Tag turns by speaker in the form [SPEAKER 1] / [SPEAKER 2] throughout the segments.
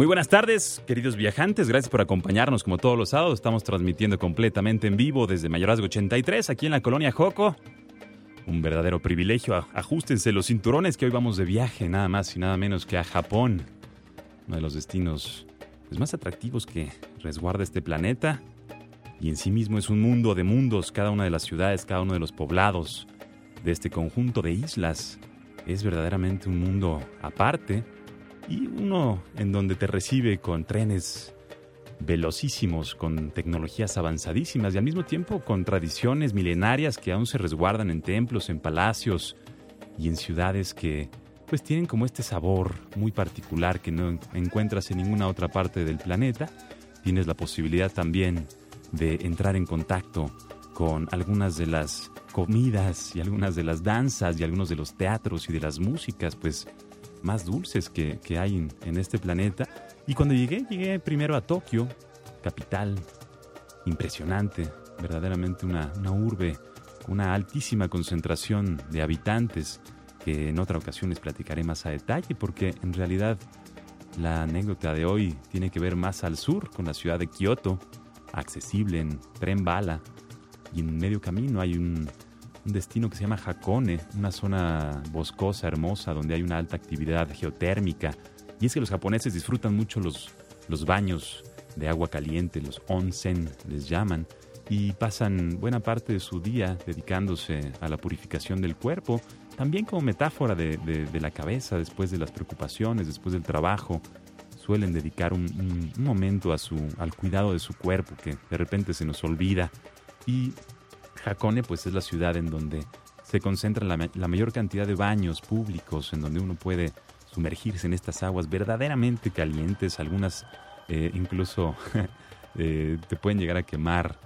[SPEAKER 1] Muy buenas tardes, queridos viajantes. Gracias por acompañarnos como todos los sábados. Estamos transmitiendo completamente en vivo desde Mayorazgo 83, aquí en la colonia Joco. Un verdadero privilegio. Ajustense los cinturones que hoy vamos de viaje, nada más y nada menos que a Japón. Uno de los destinos pues, más atractivos que resguarda este planeta. Y en sí mismo es un mundo de mundos. Cada una de las ciudades, cada uno de los poblados de este conjunto de islas es verdaderamente un mundo aparte y uno en donde te recibe con trenes velocísimos, con tecnologías avanzadísimas y al mismo tiempo con tradiciones milenarias que aún se resguardan en templos, en palacios y en ciudades que pues tienen como este sabor muy particular que no encuentras en ninguna otra parte del planeta. Tienes la posibilidad también de entrar en contacto con algunas de las comidas y algunas de las danzas y algunos de los teatros y de las músicas, pues más dulces que, hay en, este planeta. Y cuando llegué, llegué primero a Tokio, capital, impresionante, verdaderamente una, una urbe, una altísima concentración de habitantes, que en otra ocasión les platicaré más a detalle, porque en realidad la anécdota de hoy tiene que ver más al sur, con la ciudad de Kioto, accesible en tren bala, y en medio camino hay un destino que se llama Hakone, una zona boscosa, hermosa, donde hay una alta actividad geotérmica. Y es que los japoneses disfrutan mucho los, los baños de agua caliente, los onsen les llaman, y pasan buena parte de su día dedicándose a la purificación del cuerpo, también como metáfora de, de, la cabeza después de las preocupaciones, después del trabajo. Suelen dedicar un, momento al cuidado de su cuerpo que de repente se nos olvida. Y Hakone pues es la ciudad en donde se concentra la, mayor cantidad de baños públicos, en donde uno puede sumergirse en estas aguas verdaderamente calientes, algunas eh, incluso eh, te pueden llegar a quemar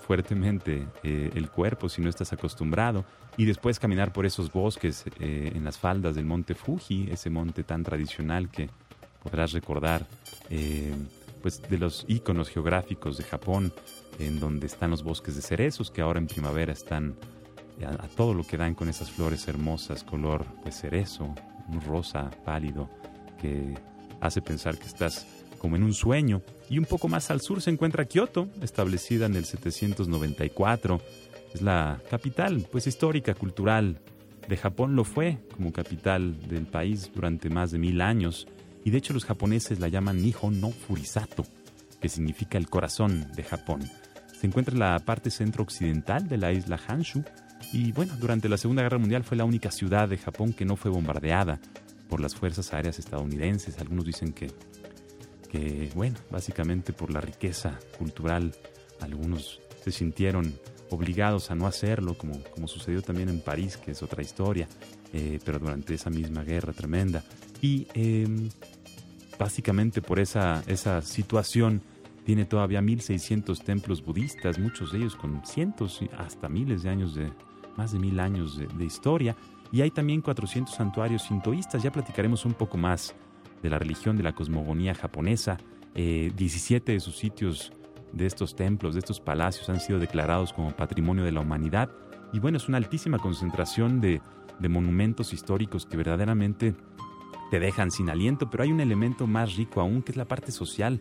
[SPEAKER 1] fuertemente eh, el cuerpo si no estás acostumbrado. Y después caminar por esos bosques en las faldas del monte Fuji, ese monte tan tradicional que podrás recordar pues de los íconos geográficos de Japón en donde están los bosques de cerezos, que ahora en primavera están a, todo lo que dan con esas flores hermosas, color pues cerezo, un rosa pálido, que hace pensar que estás como en un sueño. Y un poco más al sur se encuentra Kioto, establecida en el 794. Es la capital, pues histórica, cultural de Japón. Lo fue como capital del país durante más de mil años. Y de hecho los japoneses la llaman Nihon no Furisato, que significa el corazón de Japón. Se encuentra en la parte centro-occidental de la isla Hanshu y bueno, durante la Segunda Guerra Mundial fue la única ciudad de Japón que no fue bombardeada por las fuerzas aéreas estadounidenses. Algunos dicen que, que bueno, básicamente por la riqueza cultural, algunos se sintieron obligados a no hacerlo, como, como sucedió también en París, que es otra historia, eh, pero durante esa misma guerra tremenda. Y em, básicamente por esa, esa situación tiene todavía 1600 templos budistas, muchos de ellos con cientos hasta miles de años de, más de mil años de, historia. Y hay también 400 santuarios sintoístas. Ya platicaremos un poco más de la religión, de la cosmogonía japonesa. 17 eh, de sus sitios de estos templos, de estos palacios han sido declarados como patrimonio de la humanidad. Y bueno, es una altísima concentración de, de monumentos históricos que verdaderamente te dejan sin aliento, pero hay un elemento más rico aún que es la parte social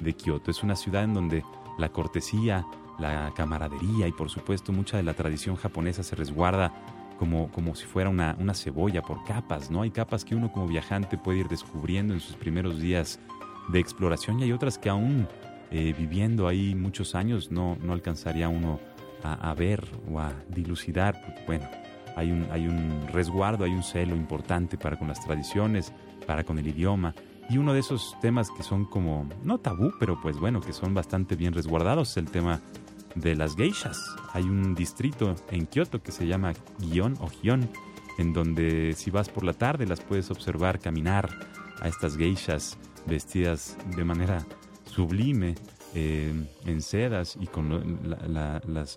[SPEAKER 1] de Kioto. Es una ciudad en donde la cortesía, la camaradería y por supuesto mucha de la tradición japonesa se resguarda como, como si fuera una, una cebolla por capas, ¿no? Hay capas que uno como viajante puede ir descubriendo en sus primeros días de exploración y hay otras que aún eh, viviendo ahí muchos años no, no alcanzaría uno a, ver o a dilucidar, porque bueno, hay un, hay un resguardo, hay un celo importante para con las tradiciones, para con el idioma, y uno de esos temas que son como, no tabú, pero pues bueno, que son bastante bien resguardados, es el tema de las geishas. Hay un distrito en Kioto que se llama Gion o Gion, en donde si vas por la tarde las puedes observar caminar a estas geishas vestidas de manera sublime eh, en sedas y con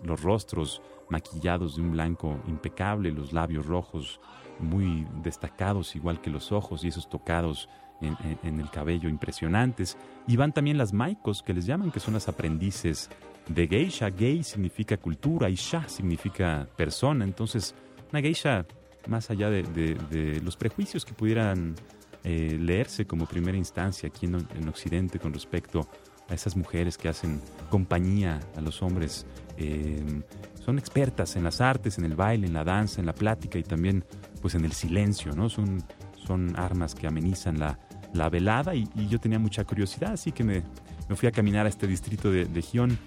[SPEAKER 1] los rostros maquillados de un blanco impecable, los labios rojos muy destacados, igual que los ojos y esos tocados en, el cabello impresionantes. Y van también las maikos, que les llaman, que son las aprendices de geisha. Gei significa cultura y sha significa persona. Entonces, una geisha, más allá de, los prejuicios que pudieran eh, leerse como primera instancia aquí en, Occidente con respecto a esas mujeres que hacen compañía a los hombres, eh, son expertas en las artes, en el baile, en la danza, en la plática y también pues en el silencio, ¿no? Son, son armas que amenizan la, la velada y, yo tenía mucha curiosidad, así que me, me, fui a caminar a este distrito de, de Gion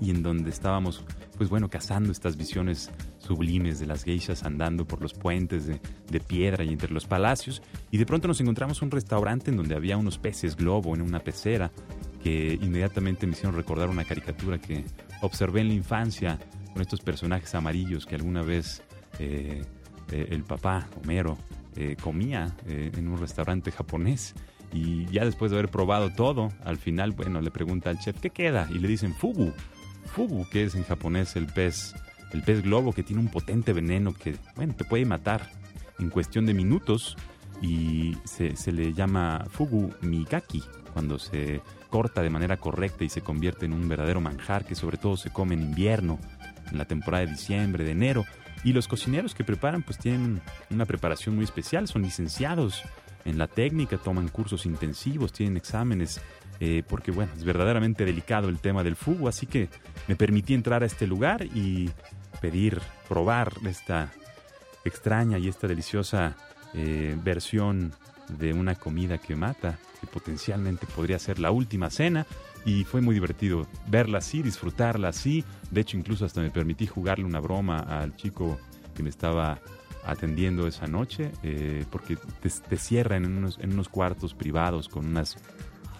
[SPEAKER 1] y en donde estábamos, pues bueno, cazando estas visiones sublimes de las geishas andando por los puentes de, de, piedra y entre los palacios. Y de pronto nos encontramos un restaurante en donde había unos peces globo en una pecera que inmediatamente me hicieron recordar una caricatura que observé en la infancia con estos personajes amarillos que alguna vez eh, eh, el papá, Homero, eh, comía eh, en un restaurante japonés. Y ya después de haber probado todo, al final, bueno, le pregunta al chef, ¿qué queda? Y le dicen fugu. Fugu, que es en japonés el pez, el pez globo que tiene un potente veneno que, bueno, te puede matar en cuestión de minutos. Y se, le llama fugu migaki cuando se corta de manera correcta y se convierte en un verdadero manjar que sobre todo se come en invierno, en la temporada de diciembre, de enero. Y los cocineros que preparan pues tienen una preparación muy especial, son licenciados en la técnica, toman cursos intensivos, tienen exámenes, eh, porque bueno, es verdaderamente delicado el tema del fugo, así que me permití entrar a este lugar y pedir, probar esta extraña y esta deliciosa eh, versión de una comida que mata, que potencialmente podría ser la última cena y fue muy divertido verla así, disfrutarla así. De hecho, incluso hasta me permití jugarle una broma al chico que me estaba atendiendo esa noche, eh, porque te, cierran en unos, en unos cuartos privados con unas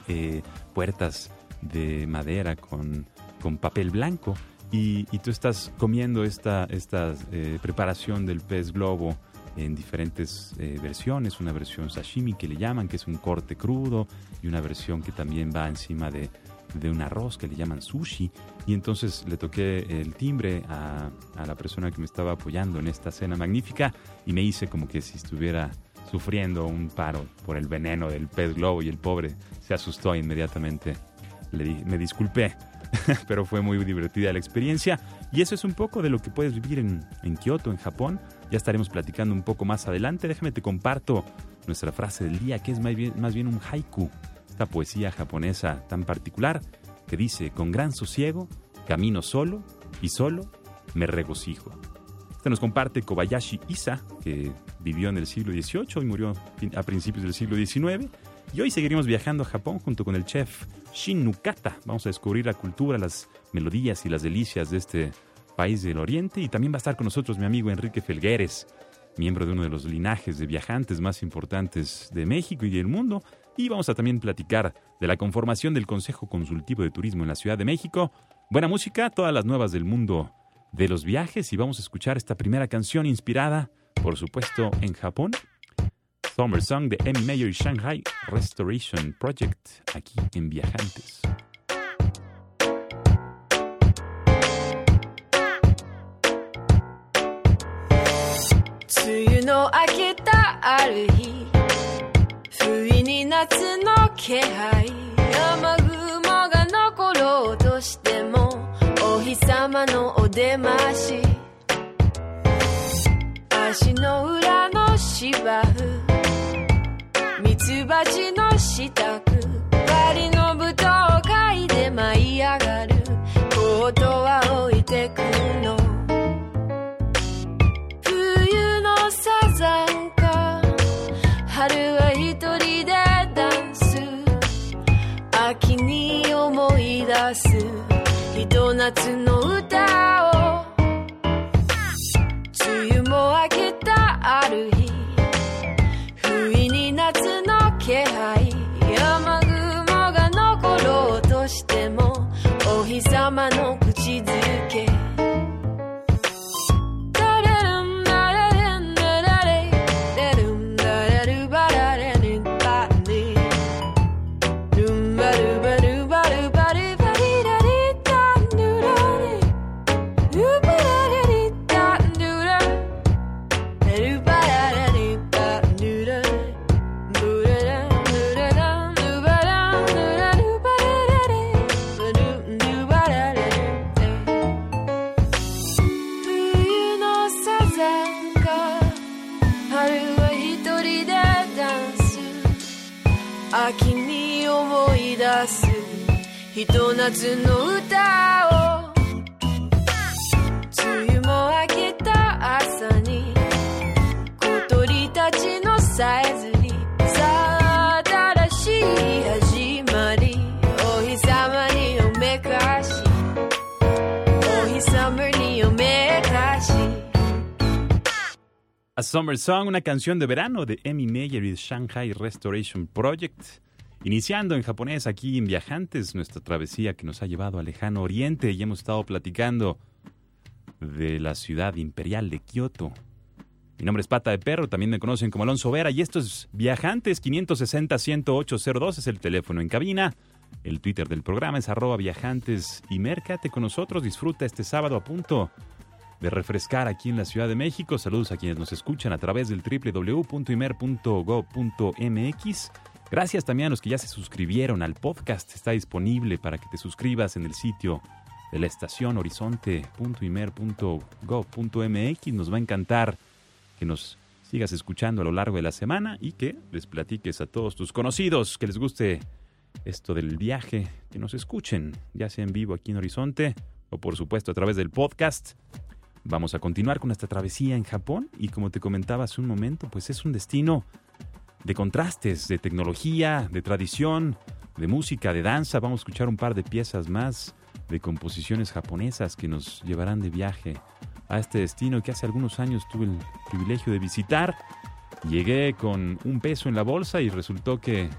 [SPEAKER 1] eh, puertas de madera con, con papel blanco y, tú estás comiendo esta, esta eh, preparación del pez globo en diferentes versiones, una versión sashimi que le llaman, que es un corte crudo, y una versión que también va encima de, de un arroz que le llaman sushi. Y entonces le toqué el timbre a, la persona que me estaba apoyando en esta cena magnífica y me hice como que si estuviera sufriendo un paro por el veneno del pez globo y el pobre se asustó inmediatamente. Le me disculpé, pero fue muy divertida la experiencia. Y eso es un poco de lo que puedes vivir en, en Kioto, en Japón. Ya estaremos platicando un poco más adelante. Déjame te comparto nuestra frase del día, que es más bien, más bien un haiku esta poesía japonesa tan particular que dice, con gran sosiego, camino solo y solo me regocijo. Este nos comparte Kobayashi Isa, que vivió en el siglo XVIII y murió a principios del siglo XIX. Y hoy seguiremos viajando a Japón junto con el chef Shin Nukata. Vamos a descubrir la cultura, las melodías y las delicias de este país del Oriente. Y también va a estar con nosotros mi amigo Enrique Felgueres, miembro de uno de los linajes de viajantes más importantes de México y del mundo. Y vamos a también platicar de la conformación del Consejo Consultivo de Turismo en la Ciudad de México. Buena música, todas las nuevas del mundo de los viajes y vamos a escuchar esta primera canción inspirada, por supuesto, en Japón. Summer Song de Emmy Mayer y Shanghai Restoration Project, aquí en Viajantes.
[SPEAKER 2] 夏の気配。山雲が残ろうとしてもお日様のお出まし。足の裏の芝生。ミツバチの支度出すひと夏の歌を。梅雨も明けたある日。不意に夏の気配。山雲が残ろうとしてもお日様の声 ひと夏の歌を梅雨も明けた朝に小鳥たちのさえずりさあ新しい始まりお日様におめかしお日様におめかし
[SPEAKER 1] A Summer Song, una canción de verano de Emmy Meyer y Shanghai Restoration Project. Iniciando en japonés aquí en Viajantes, nuestra travesía que nos ha llevado al lejano oriente y hemos estado platicando de la ciudad imperial de Kioto. Mi nombre es Pata de Perro, también me conocen como Alonso Vera y esto es Viajantes 560-10802 es el teléfono en cabina. El Twitter del programa es arroba viajantes y mércate con nosotros, disfruta este sábado a punto de refrescar aquí en la Ciudad de México. Saludos a quienes nos escuchan a través del www.imer.go.mx. Gracias también a los que ya se suscribieron al podcast. Está disponible para que te suscribas en el sitio de la estación horizonte.imer.go.mx. Nos va a encantar que nos sigas escuchando a lo largo de la semana y que les platiques a todos tus conocidos que les guste esto del viaje, que nos escuchen, ya sea en vivo aquí en Horizonte o por supuesto a través del podcast. Vamos a continuar con esta travesía en Japón y como te comentaba hace un momento, pues es un destino de contrastes, de tecnología, de tradición, de música, de danza. Vamos a escuchar un par de piezas más de composiciones japonesas que nos llevarán de viaje a este destino que hace algunos años tuve el privilegio de visitar. Llegué con un peso en la bolsa y resultó que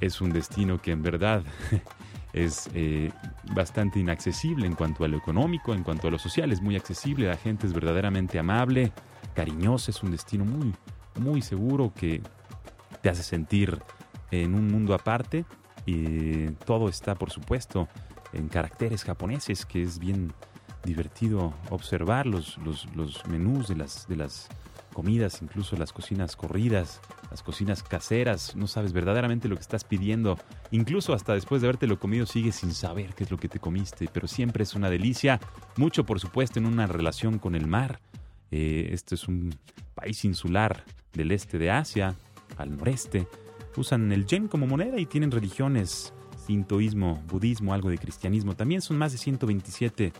[SPEAKER 1] es un destino que en verdad es eh, bastante inaccesible en cuanto a lo económico, en cuanto a lo social, es muy accesible, la gente es verdaderamente amable, cariñosa, es un destino muy, muy seguro que te hace sentir en un mundo aparte y todo está, por supuesto, en caracteres japoneses, que es bien divertido observar los, los, los menús de las, de las comidas, incluso las cocinas corridas, las cocinas caseras, no sabes verdaderamente lo que estás pidiendo, incluso hasta después de habértelo comido sigues sin saber qué es lo que te comiste, pero siempre es una delicia, mucho por supuesto en una relación con el mar. Eh, este es un país insular del este de Asia, al noreste. Usan el yen como moneda y tienen religiones, sintoísmo, budismo, algo de cristianismo. También son más de 127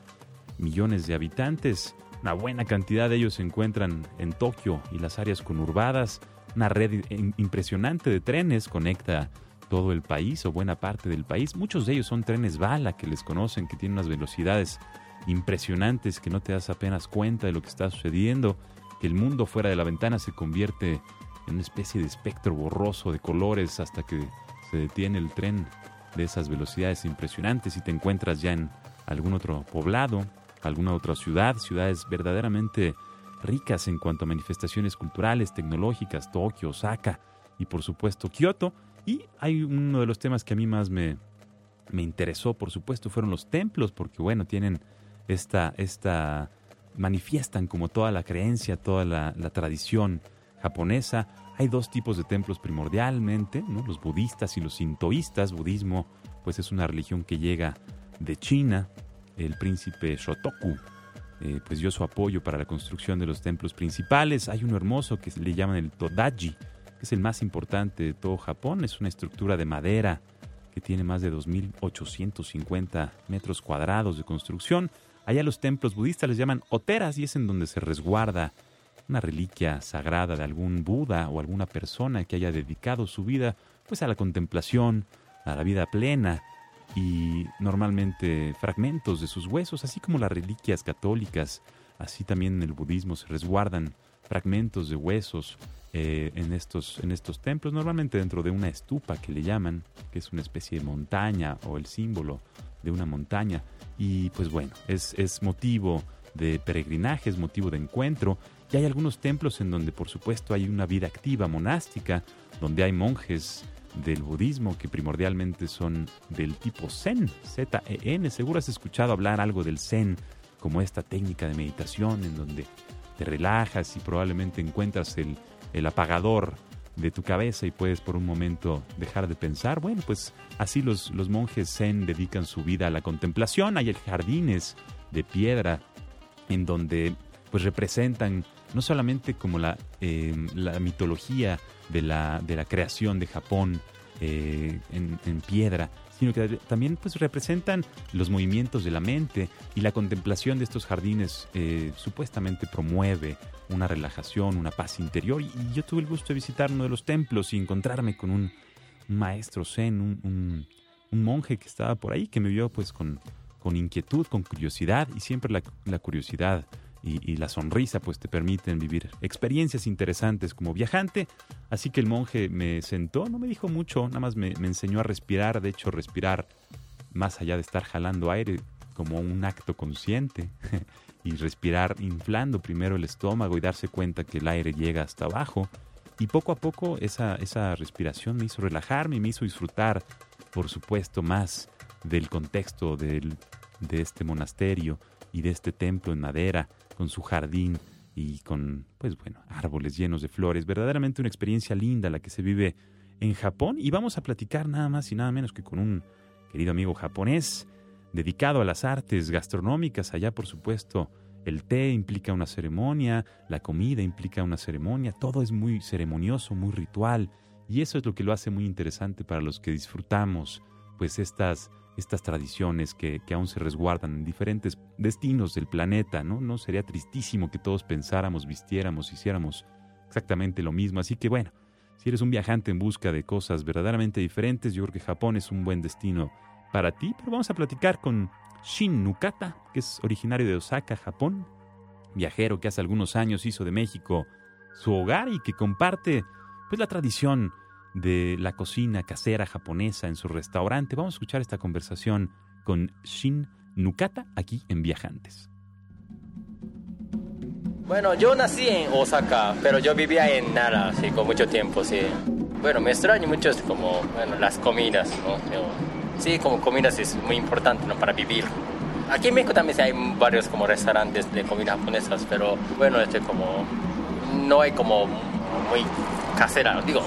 [SPEAKER 1] millones de habitantes. Una buena cantidad de ellos se encuentran en Tokio y las áreas conurbadas. Una red impresionante de trenes conecta todo el país o buena parte del país. Muchos de ellos son trenes bala que les conocen, que tienen unas velocidades impresionantes que no te das apenas cuenta de lo que está sucediendo, que el mundo fuera de la ventana se convierte en una especie de espectro borroso de colores hasta que se detiene el tren de esas velocidades impresionantes y te encuentras ya en algún otro poblado, alguna otra ciudad, ciudades verdaderamente ricas en cuanto a manifestaciones culturales, tecnológicas, Tokio, Osaka y por supuesto Kioto. Y hay uno de los temas que a mí más me, me interesó, por supuesto, fueron los templos, porque bueno, tienen esta, esta, manifiestan como toda la creencia, toda la, tradición japonesa. Hay dos tipos de templos primordialmente, ¿no? los budistas y los sintoístas. Budismo, pues es una religión que llega de China. El príncipe Shotoku, eh, pues dio su apoyo para la construcción de los templos principales. Hay uno hermoso que le llaman el Todaji, que es el más importante de todo Japón. Es una estructura de madera que tiene más de 2.850 metros cuadrados de construcción. Allá los templos budistas les llaman oteras y es en donde se resguarda una reliquia sagrada de algún Buda o alguna persona que haya dedicado su vida pues a la contemplación, a la vida plena y normalmente fragmentos de sus huesos, así como las reliquias católicas, así también en el budismo se resguardan fragmentos de huesos eh, en, estos, en estos templos, normalmente dentro de una estupa que le llaman, que es una especie de montaña o el símbolo de una montaña. Y pues bueno, es, es motivo de peregrinaje, es motivo de encuentro. Y hay algunos templos en donde por supuesto hay una vida activa monástica, donde hay monjes del budismo que primordialmente son del tipo Zen, Z-E-N. Seguro has escuchado hablar algo del Zen como esta técnica de meditación en donde te relajas y probablemente encuentras el, el apagador de tu cabeza y puedes por un momento dejar de pensar. Bueno, pues así los, los monjes zen dedican su vida a la contemplación. Hay jardines de piedra en donde pues representan no solamente como la, eh, la mitología de la, de la creación de Japón, eh, en, piedra, sino que también pues representan los movimientos de la mente y la contemplación de estos jardines eh, supuestamente promueve una relajación, una paz interior. Y, yo tuve el gusto de visitar uno de los templos y encontrarme con un, maestro zen, un, monje que estaba por ahí, que me vio pues con, inquietud, con curiosidad y siempre la curiosidad y, la sonrisa pues te permiten vivir experiencias interesantes como viajante. Así que el monje me sentó, no me dijo mucho, nada más me, enseñó a respirar, de hecho respirar más allá de estar jalando aire como un acto consciente y respirar inflando primero el estómago y darse cuenta que el aire llega hasta abajo. Y poco a poco esa, esa respiración me hizo relajarme y me hizo disfrutar, por supuesto, más del contexto del, de este monasterio y de este templo en madera con su jardín y con, pues bueno, árboles llenos de flores. Verdaderamente una experiencia linda la que se vive en Japón y vamos a platicar nada más y nada menos que con un querido amigo japonés dedicado a las artes gastronómicas. Allá, por supuesto, el té implica una ceremonia, la comida implica una ceremonia, todo es muy ceremonioso, muy ritual y eso es lo que lo hace muy interesante para los que disfrutamos pues estas estas tradiciones que, aún se resguardan en diferentes destinos del planeta, ¿no? No sería tristísimo que todos pensáramos, vistiéramos, hiciéramos exactamente lo mismo. Así que bueno, si eres un viajante en busca de cosas verdaderamente diferentes, yo creo que Japón es un buen destino para ti. Pero vamos a platicar con Shin Nukata, que es originario de Osaka, Japón, viajero que hace algunos años hizo de México su hogar y que comparte pues la tradición de la cocina casera japonesa en su restaurante. Vamos a escuchar esta conversación con Shin Nukata aquí en Viajantes.
[SPEAKER 3] Bueno, yo nací en Osaka, pero yo vivía en Nara, sí, con mucho tiempo, sí. Bueno, me extraño mucho como, bueno, las comidas, ¿no? Sí, como comidas es muy importante, ¿no? Para vivir. Aquí en México también hay varios como restaurantes de comida japonesas, pero bueno, este como no hay como muy casera, digo,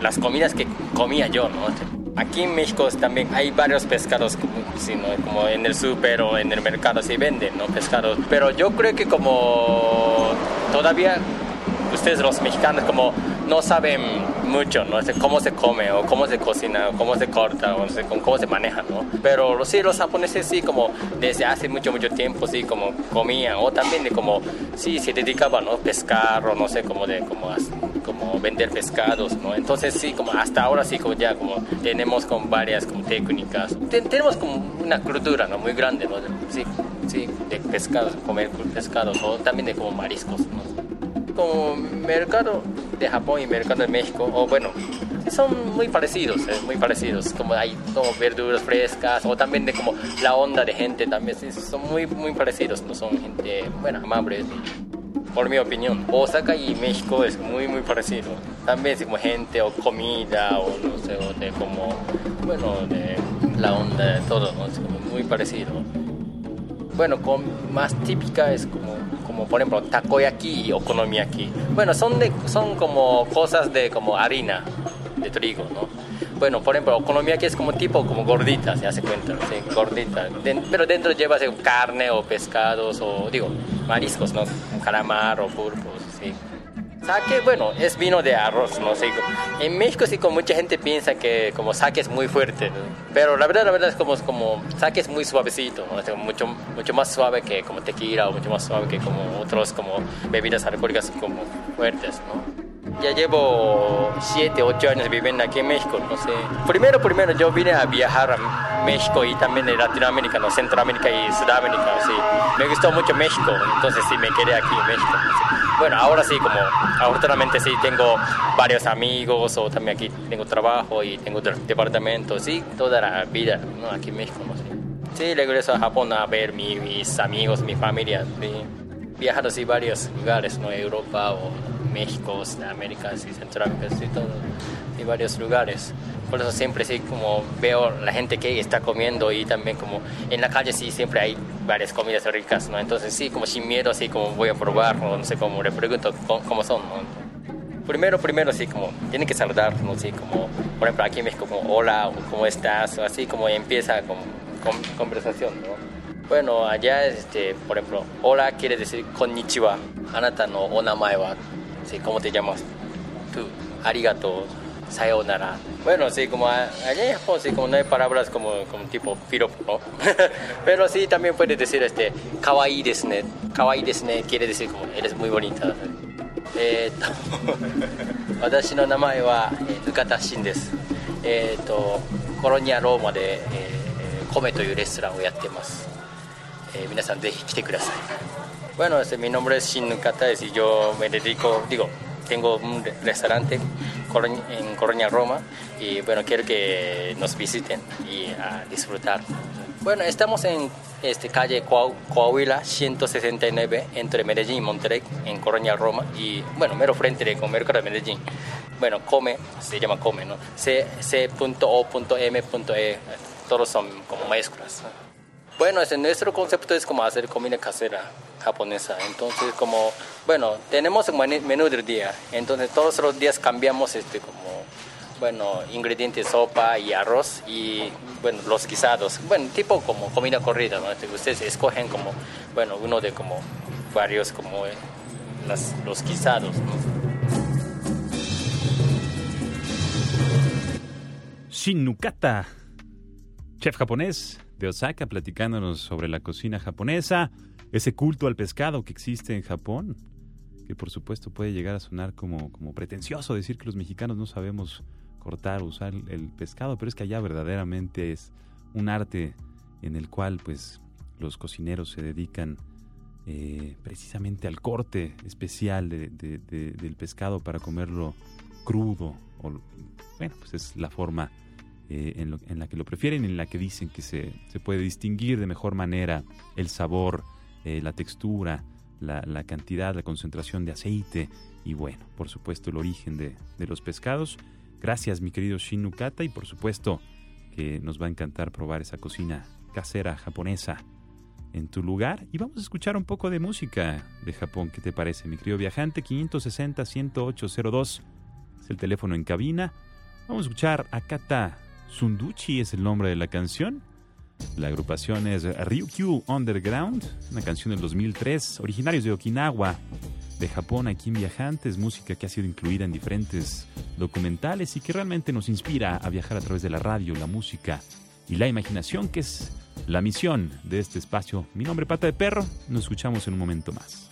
[SPEAKER 3] las comidas que comía yo, ¿no? Aquí en México también hay varios pescados, como en el súper o en el mercado se venden, ¿no? Pescados. Pero yo creo que como todavía ustedes los mexicanos como no saben mucho, ¿no? cómo se come o cómo se cocina o cómo se corta o no sé, cómo se maneja, ¿no? Pero sí, los japoneses sí, como desde hace mucho, mucho tiempo, sí, como comían o también de como, sí, se dedicaban, ¿no? Pescar o no sé, como de, como, como vender pescados, ¿no? Entonces sí, como hasta ahora sí, como ya, como tenemos con varias como técnicas, tenemos como una cultura, ¿no? Muy grande, ¿no? Sí, sí, de pescados, comer pescados o también de como mariscos, ¿no? Como mercado de Japón y mercado de México, o bueno, son muy parecidos, eh, muy parecidos, como hay como verduras frescas, o también de como la onda de gente también, son muy, muy parecidos, no son gente, bueno, amables. Por mi opinión, Osaka y México es muy, muy parecido. También es como gente o comida, o no sé, o de como, bueno, de la onda de todo, ¿no? Es muy parecido. Bueno, con, más típica es como como por ejemplo takoyaki y okonomiyaki. Bueno, son, de, son como cosas de como harina de trigo, ¿no? Bueno, por ejemplo, okonomiyaki es como tipo como gordita, se hace cuenta, ¿sí? gordita. pero dentro lleva carne o pescados o, digo, mariscos, ¿no? Calamar o pulpos, sí. Sake, bueno, es vino de arroz, no sé. En México sí como mucha gente piensa que como sake es muy fuerte, pero la verdad, la verdad es como, como sake es muy suavecito, mucho, mucho más suave que como tequila o mucho más suave que como otros como bebidas alcohólicas como fuertes, ¿no? Ya llevo 7, 8 años viviendo aquí en México, no sé. Primero, primero yo vine a viajar a México y también en Latinoamérica, ¿no? Centroamérica y Sudamérica, sí. Me gustó mucho México, entonces sí me quedé aquí en México. Bueno, ahora sí, como afortunadamente sí tengo varios amigos o también aquí tengo trabajo y tengo departamento, sí, toda la vida aquí en México, no. Sí, regreso a Japón a ver mis amigos, mi familia, sí. Viajado así varios lugares, ¿no? Europa o México, América, sí, Centroamérica, sí, todo, y varios lugares. Por eso siempre sí como veo la gente que está comiendo y también como en la calle sí siempre hay varias comidas ricas, ¿no? Entonces sí, como sin miedo, así como voy a probar, no, sé cómo, le pregunto cómo, son, ¿no? Primero, primero, sí, como tienen que saludar, ¿no? Sí, como, por ejemplo, aquí en México, como hola, ¿cómo estás? O así como empieza como conversación, ¿no? Bueno, allá, este, por ejemplo, hola quiere decir konnichiwa. Anata no onamae wa ¿sí? ¿Cómo te llamas? Tú, arigato. Sayonara. Bueno, sí, como allá en Japón, sí, como no hay palabras como, como tipo piropo, ¿no? Pero sí, también puede decir, este, kawaii desu ne. Kawaii desu ne quiere decir como, eres muy bonita. えー、と私の名前は、えー、塚田真です、えー、とコロニアローマで、えーコメというレストランをやってます、えー皆さんぜひ来てください Bueno, este, mi nombre es Shin Nukata y yo me dedico, digo, tengo un re- restaurante En Colonia Roma y bueno, quiero que nos visiten y a disfrutar. Bueno, estamos en este, calle Coa- Coahuila 169 entre Medellín y Monterrey en Colonia Roma y bueno, mero frente de con Mercado de Medellín. Bueno, come, se llama come, ¿no? C.O.M.E, todos son como mayúsculas. Bueno, este, nuestro concepto es como hacer comida casera japonesa. Entonces, como, bueno, tenemos un menú del día. Entonces, todos los días cambiamos este, como, bueno, ingredientes, sopa y arroz y, bueno, los guisados. Bueno, tipo como comida corrida, ¿no? Este, Ustedes escogen como, bueno, uno de como varios, como eh, las- los guisados, ¿no?
[SPEAKER 1] Shinukata, chef japonés de Osaka, platicándonos sobre la cocina japonesa, ese culto al pescado que existe en Japón, que por supuesto puede llegar a sonar como, como pretencioso decir que los mexicanos no sabemos cortar o usar el pescado, pero es que allá verdaderamente es un arte en el cual pues los cocineros se dedican eh, precisamente al corte especial de- de- de- del pescado para comerlo crudo o bueno pues es la forma eh, en, lo- en la que lo prefieren, en la que dicen que se, se puede distinguir de mejor manera el sabor, eh, la textura, la, la cantidad, la concentración de aceite y bueno, por supuesto el origen de, de los pescados. Gracias mi querido Shinukata y por supuesto que nos va a encantar probar esa cocina casera japonesa en tu lugar. Y vamos a escuchar un poco de música de Japón. ¿Qué te parece, mi querido viajante? 560-10802 es el teléfono en cabina. Vamos a escuchar Akata Sunduchi, es el nombre de la canción. La agrupación es Ryukyu Underground, una canción del 2003, originarios de Okinawa, de Japón, aquí en Viajantes, música que ha sido incluida en diferentes documentales y que realmente nos inspira a viajar a través de la radio, la música y la imaginación, que es la misión de este espacio. Mi nombre es Pata de Perro, nos escuchamos en un momento más.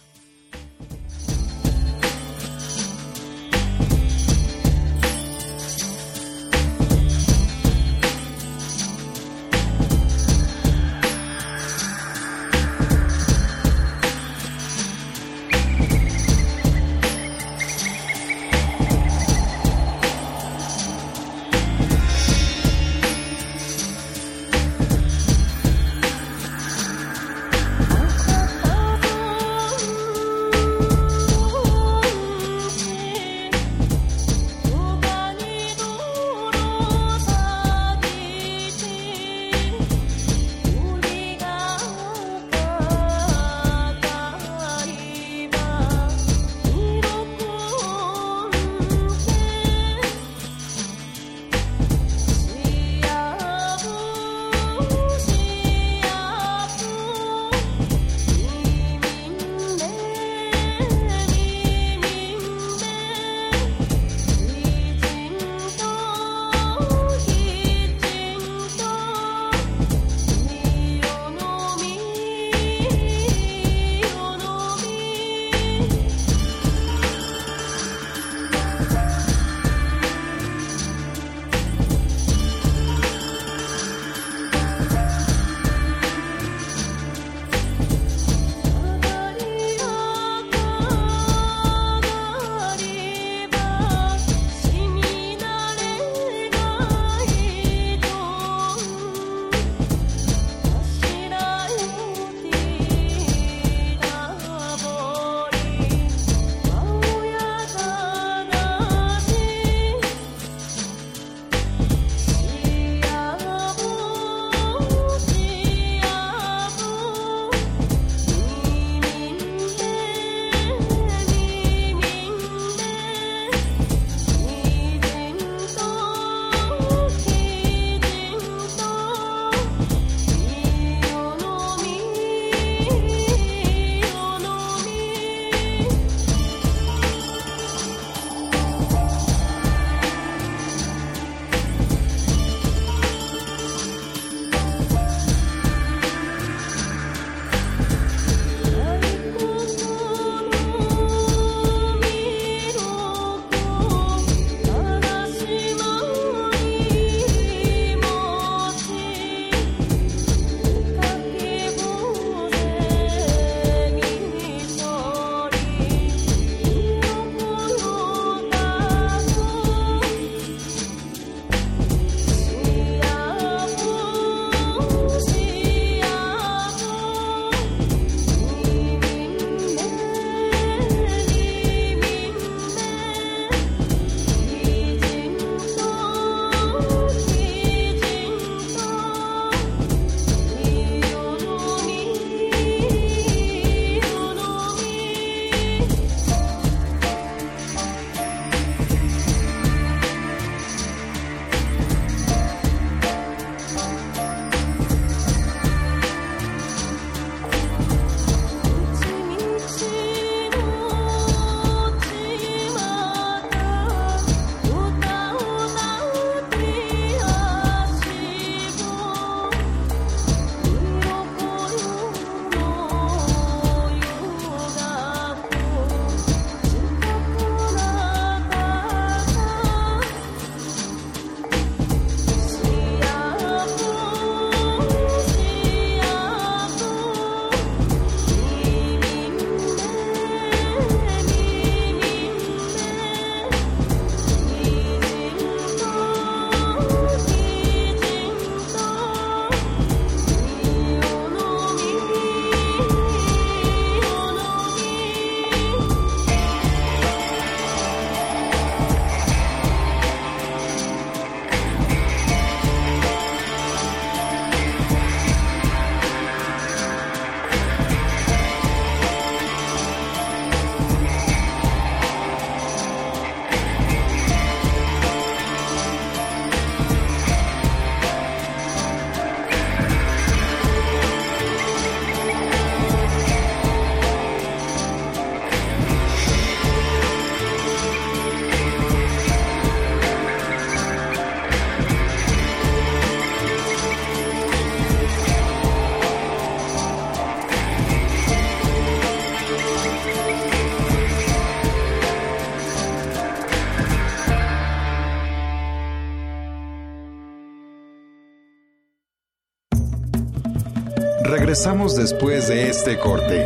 [SPEAKER 4] Regresamos después de este corte.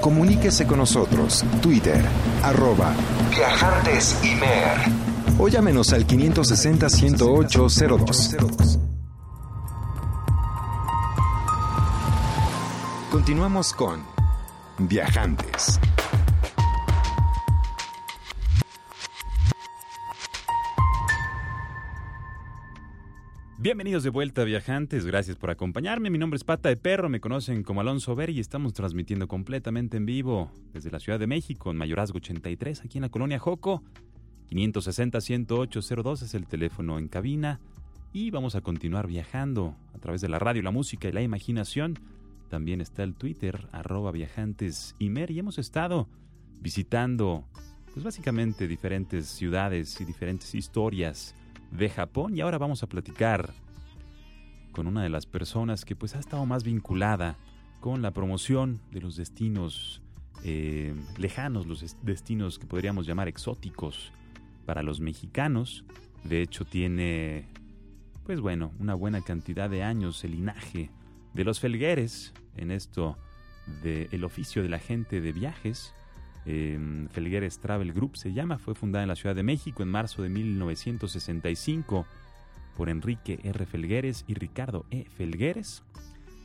[SPEAKER 4] Comuníquese con nosotros, Twitter, arroba viajantesimer o llámenos al 560-108-02. Continuamos con Viajantes.
[SPEAKER 1] Bienvenidos de vuelta, viajantes. Gracias por acompañarme. Mi nombre es Pata de Perro. Me conocen como Alonso Ver y estamos transmitiendo completamente en vivo desde la Ciudad de México, en Mayorazgo 83, aquí en la colonia Joco. 560-108-02 es el teléfono en cabina. Y vamos a continuar viajando a través de la radio, la música y la imaginación. También está el Twitter, arroba viajantes y. Y hemos estado visitando, pues básicamente, diferentes ciudades y diferentes historias de Japón y ahora vamos a platicar con una de las personas que pues ha estado más vinculada con la promoción de los destinos eh, lejanos, los destinos que podríamos llamar exóticos para los mexicanos. De hecho tiene, pues bueno, una buena cantidad de años el linaje de los Felgueres en esto del oficio de la gente de viajes. Eh, Felgueres Travel Group se llama, fue fundada en la Ciudad de México en marzo de 1965 por Enrique R. Felgueres y Ricardo E. Felgueres.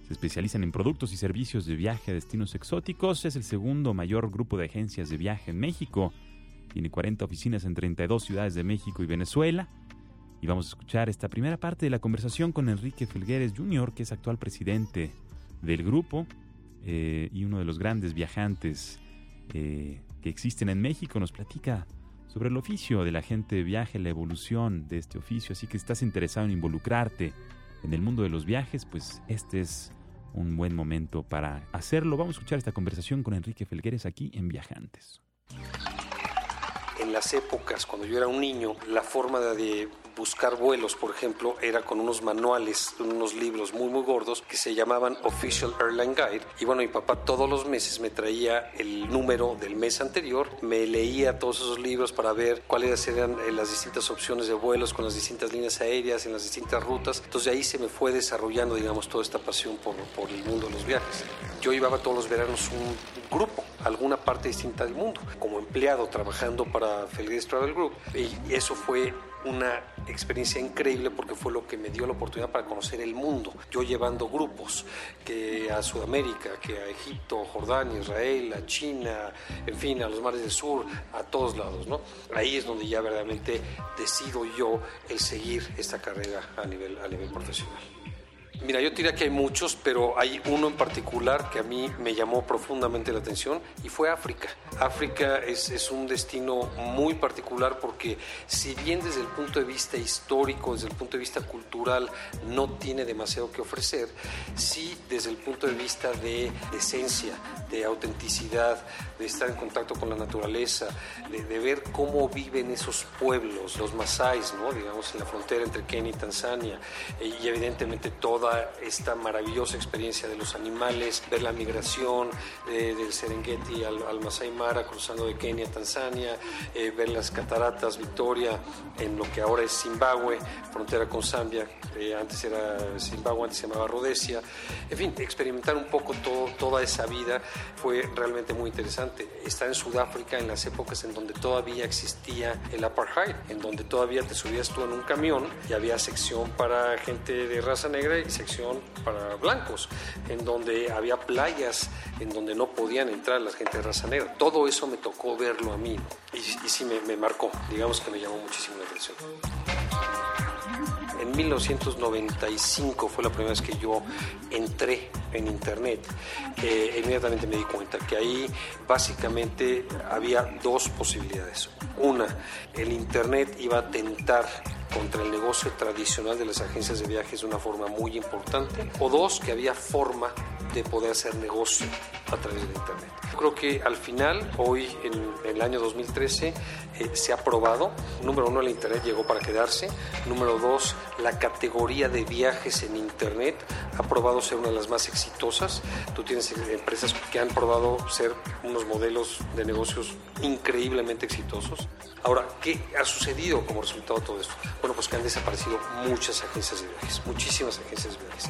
[SPEAKER 1] Se especializan en productos y servicios de viaje a destinos exóticos. Es el segundo mayor grupo de agencias de viaje en México. Tiene 40 oficinas en 32 ciudades de México y Venezuela. Y vamos a escuchar esta primera parte de la conversación con Enrique Felgueres Jr., que es actual presidente del grupo eh, y uno de los grandes viajantes que existen en México. Nos platica sobre el oficio de la gente de viaje, la evolución de este oficio. Así que estás interesado en involucrarte en el mundo de los viajes, pues este es un buen momento para hacerlo. Vamos a escuchar esta conversación con Enrique Felgueres aquí en Viajantes.
[SPEAKER 5] En las épocas, cuando yo era un niño, la forma de buscar vuelos, por ejemplo, era con unos manuales, unos libros muy, muy gordos que se llamaban Official Airline Guide. Y bueno, mi papá todos los meses me traía el número del mes anterior, me leía todos esos libros para ver cuáles eran eh, las distintas opciones de vuelos con las distintas líneas aéreas, en las distintas rutas. Entonces de ahí se me fue desarrollando, digamos, toda esta pasión por, por el mundo de los viajes. Yo llevaba todos los veranos un grupo, alguna parte distinta del mundo, como empleado trabajando para Felgueres Travel Group. Y eso fue una experiencia increíble porque fue lo que me dio la oportunidad para conocer el mundo. Yo llevando grupos que a Sudamérica, que a Egipto, Jordania, Israel, a China, en fin, a los mares del sur, a todos lados, ¿no? Ahí es donde ya verdaderamente decido yo el seguir esta carrera a nivel, a nivel profesional. Mira, yo diría que hay muchos, pero hay uno en particular que a mí me llamó profundamente la atención y fue África. África es, es, un destino muy particular porque si bien desde el punto de vista histórico, desde el punto de vista cultural, no tiene demasiado que ofrecer, sí desde el punto de vista de, de esencia, de autenticidad, de estar en contacto con la naturaleza, de, ver cómo viven esos pueblos, los masáis, digamos, en la frontera entre Kenia y Tanzania, y evidentemente toda esta maravillosa experiencia de los animales, ver la migración eh, del Serengeti al, al, Masai Mara cruzando de Kenia a Tanzania, eh, ver las cataratas Victoria en lo que ahora es Zimbabue, frontera con Zambia, eh, antes era Zimbabue, antes se llamaba Rhodesia, en fin, experimentar un poco toda esa vida fue realmente muy interesante. Estar en Sudáfrica en las épocas en donde todavía existía el apartheid, en donde todavía te subías tú en un camión y había sección para gente de raza negra y sección para blancos, en donde había playas en donde no podían entrar la gente de raza negra. Todo eso me tocó verlo a mí y, y sí me, me marcó, digamos que me llamó muchísimo la atención. En 1995 fue la primera vez que yo entré en Internet. Eh, inmediatamente me di cuenta que ahí básicamente había dos posibilidades. Una, el Internet iba a tentar contra el negocio tradicional de las agencias de viajes de una forma muy importante. O dos, que había forma de poder hacer negocio a través de Internet. Creo que al final, hoy en, el año 2013, eh, se ha probado. Número uno, el Internet llegó para quedarse. Número dos, la categoría de viajes en Internet ha probado ser una de las más exitosas. Tú tienes empresas que han probado ser unos modelos de negocios increíblemente exitosos. Ahora, ¿qué ha sucedido como resultado de todo esto? Bueno, pues que han desaparecido muchas agencias de viajes, muchísimas agencias de viajes.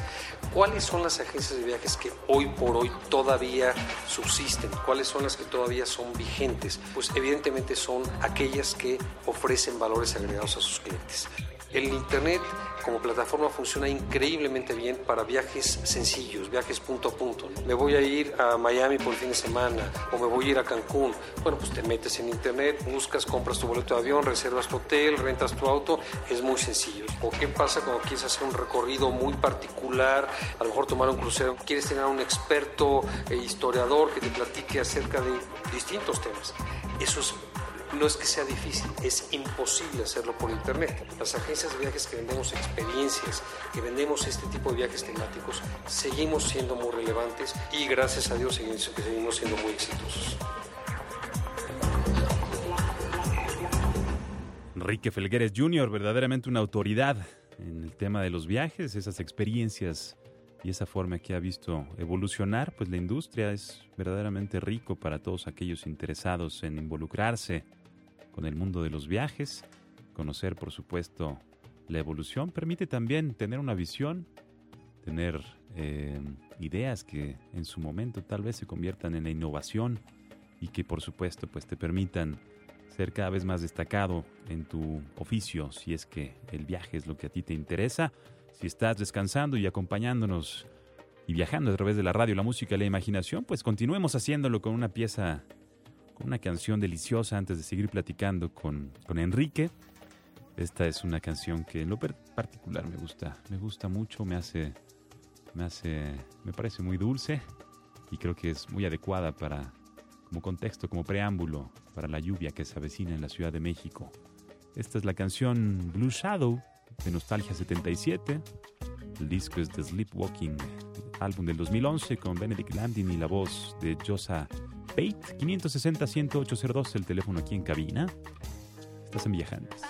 [SPEAKER 5] ¿Cuáles son las agencias de viajes que hoy por hoy todavía subsisten? ¿Cuáles son las que todavía son vigentes? Pues evidentemente son aquellas que ofrecen valores agregados a sus clientes. El Internet como plataforma funciona increíblemente bien para viajes sencillos, viajes punto a punto. Me voy a ir a Miami por el fin de semana o me voy a ir a Cancún. Bueno, pues te metes en Internet, buscas, compras tu boleto de avión, reservas tu hotel, rentas tu auto. Es muy sencillo. ¿O qué pasa cuando quieres hacer un recorrido muy particular? A lo mejor tomar un crucero. Quieres tener a un experto eh, historiador que te platique acerca de distintos temas. Eso es no es que sea difícil, es imposible hacerlo por internet. Las agencias de viajes que vendemos experiencias, que vendemos este tipo de viajes temáticos, seguimos siendo muy relevantes y gracias a Dios seguimos siendo muy exitosos.
[SPEAKER 6] Enrique Felgueres Jr., verdaderamente una autoridad en el tema de los viajes, esas experiencias y esa forma que ha visto evolucionar, pues la industria es verdaderamente rico para todos aquellos interesados en involucrarse con el mundo de los viajes. Conocer, por supuesto, la evolución permite también tener una visión, tener eh, ideas que en su momento tal vez se conviertan en la innovación y que por supuesto pues te permitan ser cada vez más destacado en tu oficio si es que el viaje es lo que a ti te interesa. Si estás descansando y acompañándonos y viajando a través de la radio, la música y la imaginación, pues continuemos haciéndolo con una pieza una canción deliciosa antes de seguir platicando con, con Enrique. Esta es una canción que en lo particular me gusta, me gusta mucho, me hace, me hace, me parece muy dulce y creo que es muy adecuada para, como contexto, como preámbulo para la lluvia que se avecina en la Ciudad de México. Esta es la canción Blue Shadow de Nostalgia 77. El disco es The Sleepwalking, álbum del 2011 con Benedict Landin y la voz de Josa Pate 560 10802 el teléfono aquí en cabina. Estás en Viajantes.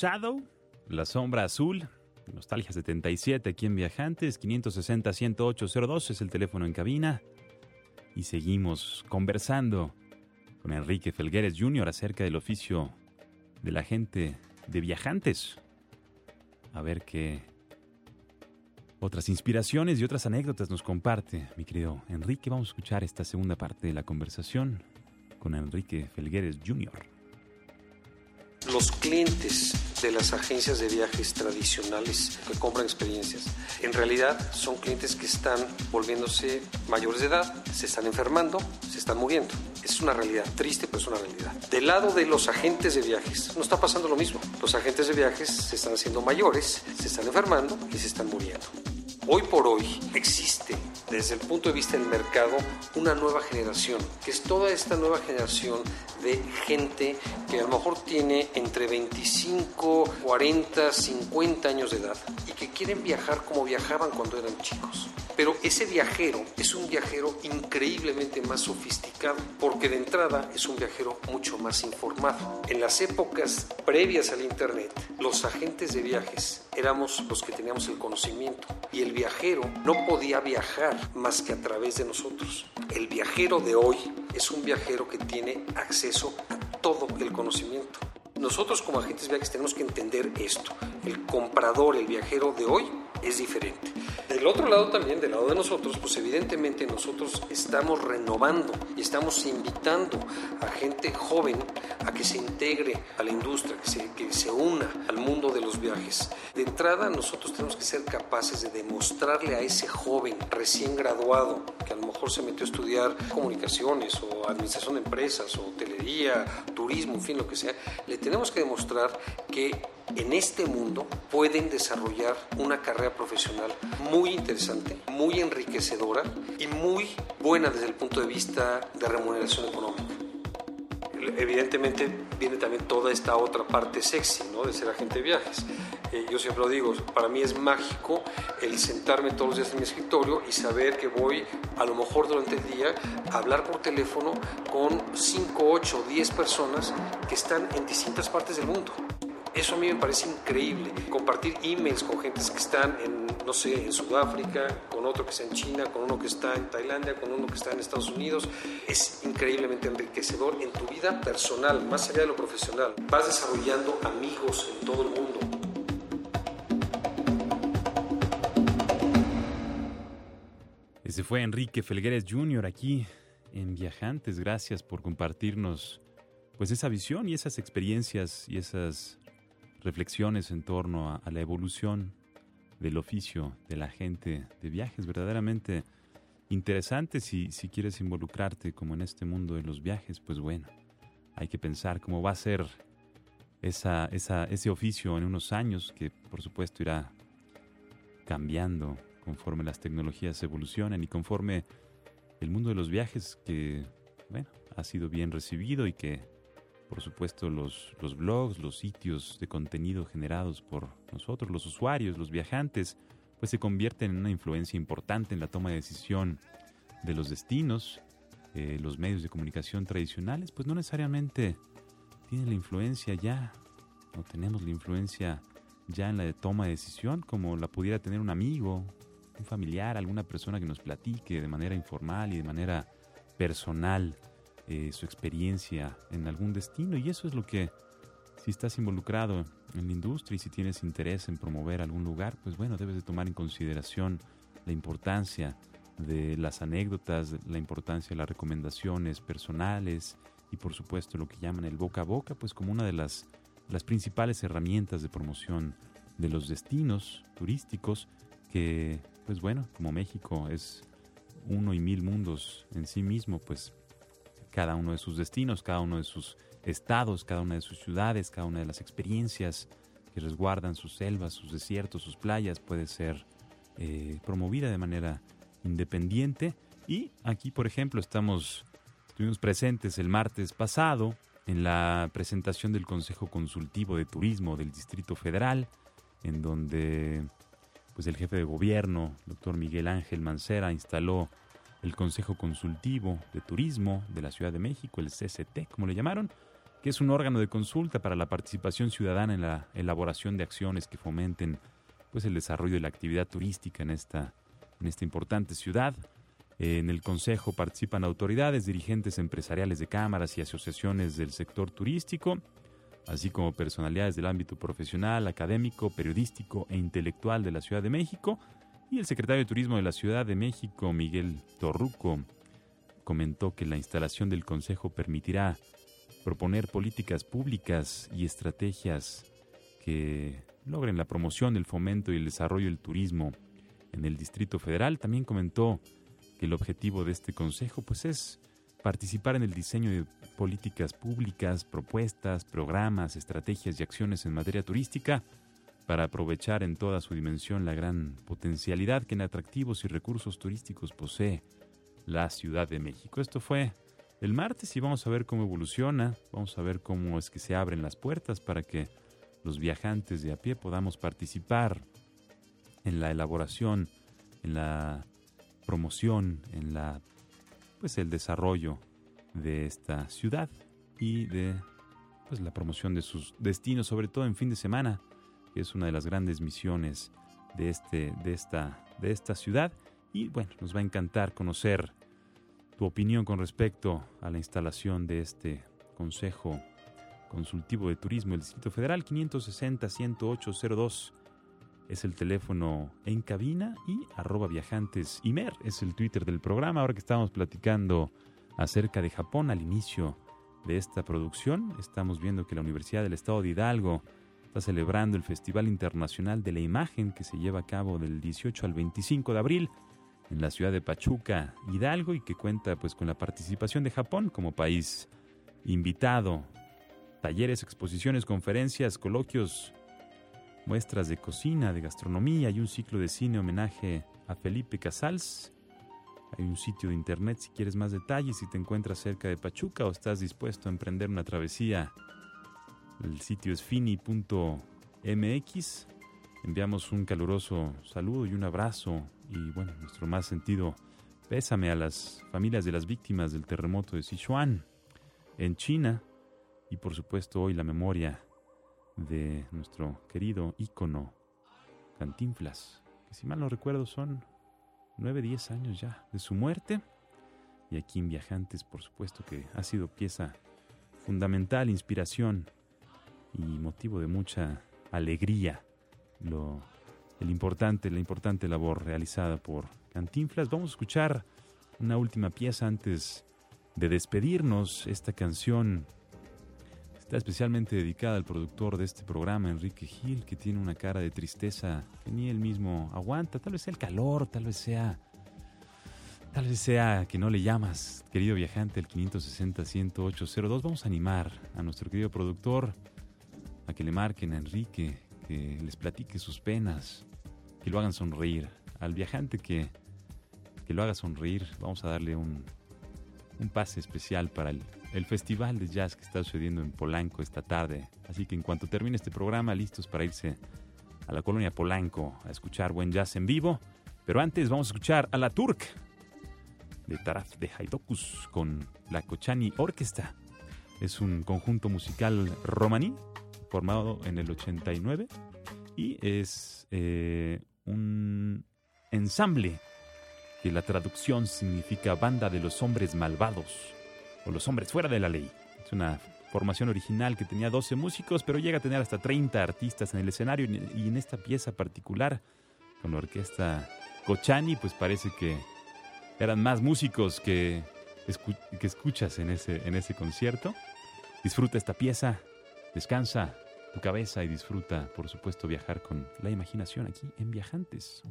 [SPEAKER 1] Shadow, La Sombra Azul, Nostalgia 77 aquí en Viajantes, 560-10802 es el teléfono en cabina. Y seguimos conversando con Enrique Felgueres Jr. acerca del oficio de la gente de viajantes. A ver qué otras inspiraciones y otras anécdotas nos comparte mi querido Enrique. Vamos a escuchar esta segunda parte de la conversación con Enrique Felgueres Jr.
[SPEAKER 5] Los clientes de las agencias de viajes tradicionales que compran experiencias, en realidad son clientes que están volviéndose mayores de edad, se están enfermando, se están muriendo. Es una realidad triste, pero es una realidad. Del lado de los agentes de viajes, no está pasando lo mismo. Los agentes de viajes se están haciendo mayores, se están enfermando y se están muriendo. Hoy por hoy existe desde el punto de vista del mercado una nueva generación, que es toda esta nueva generación de gente que a lo mejor tiene entre 25, 40, 50 años de edad y que quieren viajar como viajaban cuando eran chicos. Pero ese viajero es un viajero increíblemente más sofisticado, porque de entrada es un viajero mucho más informado. En las épocas previas al Internet, los agentes de viajes éramos los que teníamos el conocimiento y el viajero no podía viajar más que a través de nosotros. El viajero de hoy es un viajero que tiene acceso a todo el conocimiento. Nosotros como agentes de viajes tenemos que entender esto. El comprador, el viajero de hoy es diferente. Del otro lado también, del lado de nosotros, pues evidentemente nosotros estamos renovando y estamos invitando a gente joven a que se integre a la industria, que se, que se una al mundo de los viajes. De entrada, nosotros tenemos que ser capaces de demostrarle a ese joven recién graduado, que a lo mejor se metió a estudiar comunicaciones o administración de empresas o hotelería, turismo, en fin, lo que sea, le tenemos que demostrar que en este mundo pueden desarrollar una carrera profesional muy interesante, muy enriquecedora y muy buena desde el punto de vista de remuneración económica. Evidentemente viene también toda esta otra parte sexy, ¿no? De ser agente de viajes. Eh, yo siempre lo digo, para mí es mágico el sentarme todos los días en mi escritorio y saber que voy a lo mejor durante el día a hablar por teléfono con 5, 8, 10 personas que están en distintas partes del mundo. Eso a mí me parece increíble. Compartir emails con gentes que están en, no sé, en Sudáfrica, con otro que está en China, con uno que está en Tailandia, con uno que está en Estados Unidos, es increíblemente enriquecedor en tu vida personal, más allá de lo profesional. Vas desarrollando amigos en todo el mundo.
[SPEAKER 1] Ese fue Enrique Felgueres Jr. aquí en Viajantes. Gracias por compartirnos pues esa visión y esas experiencias y esas reflexiones en torno a, la evolución del oficio de la gente de viajes, verdaderamente interesante. Si, si quieres involucrarte como en este mundo de los viajes, pues bueno, hay que pensar cómo va a ser esa, ese oficio en unos años que por supuesto irá cambiando conforme las tecnologías evolucionan y conforme el mundo de los viajes que, bueno, ha sido bien recibido y que por supuesto los, los blogs, los sitios de contenido generados por nosotros, los usuarios, los viajantes, pues se convierten en una influencia importante en la toma de decisión de los destinos. Eh, los medios de comunicación tradicionales, pues no necesariamente tienen la influencia ya, o tenemos la influencia ya en la toma de decisión, como la pudiera tener un amigo, un familiar, alguna persona que nos platique de manera informal y de manera personal eh, su experiencia en algún destino y eso es lo que si estás involucrado en la industria y si tienes interés en promover algún lugar, pues bueno, debes de tomar en consideración la importancia de las anécdotas, la importancia de las recomendaciones personales y por supuesto lo que llaman el boca a boca, pues como una de las, las principales herramientas de promoción de los destinos turísticos que, pues bueno, como México es uno y mil mundos en sí mismo, pues cada uno de sus destinos, cada uno de sus estados, cada una de sus ciudades, cada una de las experiencias que resguardan sus selvas, sus desiertos, sus playas, puede ser eh, promovida de manera independiente. Y aquí, por ejemplo, estamos, estuvimos presentes el martes pasado en la presentación del Consejo Consultivo de Turismo del Distrito Federal, en donde pues el jefe de gobierno, doctor Miguel Ángel Mancera, instaló el Consejo Consultivo de Turismo de la Ciudad de México, el CCT, como le llamaron, que es un órgano de consulta para la participación ciudadana en la elaboración de acciones que fomenten pues, el desarrollo de la actividad turística en esta, en esta importante ciudad. En el Consejo participan autoridades, dirigentes empresariales de cámaras y asociaciones del sector turístico, así como personalidades del ámbito profesional, académico, periodístico e intelectual de la Ciudad de México, y el secretario de Turismo de la Ciudad de México, Miguel Torruco, comentó que la instalación del Consejo permitirá proponer políticas públicas y estrategias que logren la promoción, el fomento y el desarrollo del turismo en el Distrito Federal. También comentó que el objetivo de este consejo pues es participar en el diseño de políticas públicas, propuestas, programas, estrategias y acciones en materia turística para aprovechar en toda su dimensión la gran potencialidad que en atractivos y recursos turísticos posee la Ciudad de México. Esto fue el martes y vamos a ver cómo evoluciona, vamos a ver cómo es que se abren las puertas para que los viajantes de a pie podamos participar en la elaboración, en la promoción, en la pues el desarrollo de esta ciudad y de pues la promoción de sus destinos, sobre todo en fin de semana, que es una de las grandes misiones de este de esta de esta ciudad. Y bueno, nos va a encantar conocer tu opinión con respecto a la instalación de este Consejo Consultivo de Turismo del Distrito Federal 560 10802 es el teléfono en cabina y arroba viajantes Imer es el Twitter del programa. Ahora que estamos platicando acerca de Japón al inicio de esta producción, estamos viendo que la Universidad del Estado de Hidalgo está celebrando el Festival Internacional de la Imagen que se lleva a cabo del 18 al 25 de abril en la ciudad de Pachuca, Hidalgo, y que cuenta pues con la participación de Japón como país invitado. Talleres, exposiciones, conferencias, coloquios, muestras de cocina, de gastronomía y un ciclo de cine homenaje a Felipe Casals. Hay un sitio de internet si quieres más detalles, si te encuentras cerca de Pachuca o estás dispuesto a emprender una travesía. El sitio es fini.mx. Enviamos un caluroso saludo y un abrazo y bueno, nuestro más sentido pésame a las familias de las víctimas del terremoto de Sichuan en China y por supuesto hoy la memoria de nuestro querido ícono Cantinflas, que si mal no recuerdo son 9, 10 años ya de su muerte. Y aquí en Viajantes, por supuesto que ha sido pieza fundamental, inspiración y motivo de mucha alegría. Lo, el importante, la importante labor realizada por Cantinflas. Vamos a escuchar una última pieza antes de despedirnos. Esta canción Está especialmente dedicada al productor de este programa, Enrique Gil, que tiene una cara de tristeza que ni él mismo aguanta. Tal vez sea el calor, tal vez sea. Tal vez sea que no le llamas, querido viajante, el 560-10802. Vamos a animar a nuestro querido productor que le marquen a Enrique, que les platique sus penas, que lo hagan sonreír. Al viajante que, que lo haga sonreír, vamos a darle un, un pase especial para el, festival de jazz que está sucediendo en Polanco esta tarde. Así que en cuanto termine este programa, listos para irse a la colonia Polanco a escuchar buen jazz en vivo. Pero antes vamos a escuchar a la Turk de Taraf de Haidokus con la Kochani Orquesta. Es un conjunto musical romaní formado en el 89 y es eh, un ensamble que la traducción significa banda de los hombres malvados o los hombres fuera de la ley. Es una formación original que tenía 12 músicos, pero llega a tener hasta 30 artistas en el escenario y en esta pieza particular con la orquesta Cochani, pues parece que eran más músicos que, que escuchas en ese, en ese concierto. Disfruta esta pieza, descansa tu cabeza y disfruta, por supuesto, viajar con la imaginación aquí en Viajantes.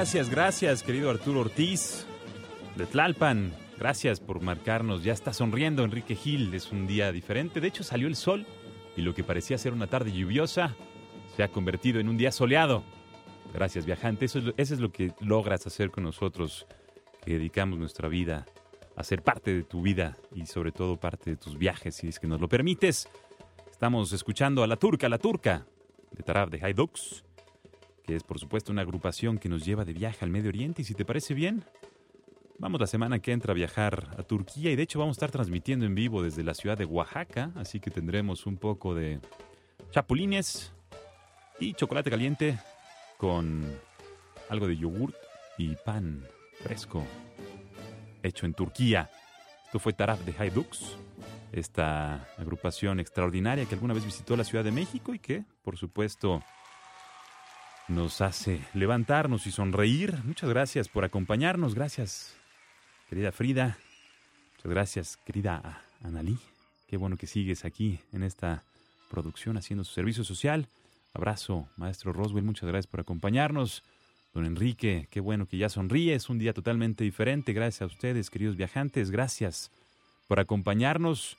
[SPEAKER 1] Gracias, gracias, querido Arturo Ortiz de Tlalpan. Gracias por marcarnos. Ya está sonriendo Enrique Gil. Es un día diferente. De hecho, salió el sol y lo que parecía ser una tarde lluviosa se ha convertido en un día soleado. Gracias, viajante. Eso es, lo que logras hacer con nosotros, que dedicamos nuestra vida a ser parte de tu vida y sobre todo parte de tus viajes, si es que nos lo permites. Estamos escuchando a La Turca, La Turca, de Tarab de Haidux, es por supuesto una agrupación que nos lleva de viaje al Medio Oriente y si te parece bien, Vamos la semana que entra a viajar a Turquía y de hecho vamos a estar transmitiendo en vivo desde la ciudad de Oaxaca, así que tendremos un poco de chapulines y chocolate caliente con algo de yogurt y pan fresco hecho en Turquía. Esto fue Taraf de Haidux, esta agrupación extraordinaria que alguna vez visitó la Ciudad de México y que, por supuesto, nos hace levantarnos y sonreír. Muchas gracias por acompañarnos, gracias querida Frida. Muchas gracias, querida Analí. Qué bueno que sigues aquí en esta producción haciendo su servicio social. Abrazo, maestro Roswell, muchas gracias por acompañarnos. Don Enrique, qué bueno que ya sonríe, es un día totalmente diferente. Gracias a ustedes, queridos viajantes, gracias por acompañarnos.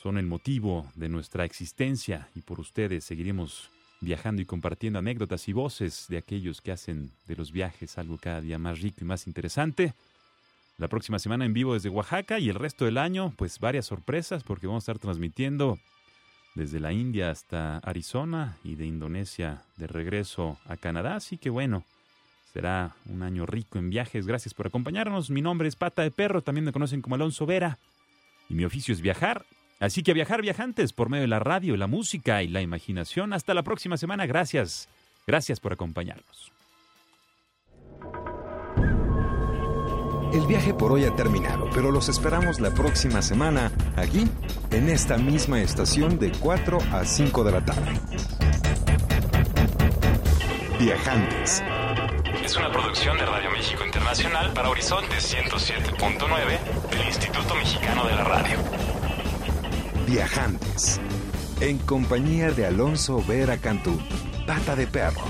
[SPEAKER 1] Son el motivo de nuestra existencia y por ustedes seguiremos viajando y compartiendo anécdotas y voces de aquellos que hacen de los viajes algo cada día más rico y más interesante. La próxima semana en vivo desde Oaxaca y el resto del año, pues varias sorpresas porque vamos a estar transmitiendo desde la India hasta Arizona y de Indonesia de regreso a Canadá. Así que bueno, será un año rico en viajes. Gracias por acompañarnos. Mi nombre es Pata de Perro, también me conocen como Alonso Vera y mi oficio es viajar. Así que a viajar viajantes por medio de la radio, la música y la imaginación. Hasta la próxima semana. Gracias. Gracias por acompañarnos.
[SPEAKER 4] El viaje por hoy ha terminado, pero los esperamos la próxima semana aquí, en esta misma estación de 4 a 5 de la tarde. Viajantes.
[SPEAKER 1] Es una producción de Radio México Internacional para Horizonte 107.9 del Instituto Mexicano de la Radio.
[SPEAKER 4] Viajantes. En compañía de Alonso Vera Cantú, pata de perro.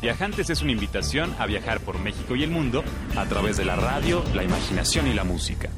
[SPEAKER 1] Viajantes es una invitación a viajar por México y el mundo a través de la radio, la imaginación y la música.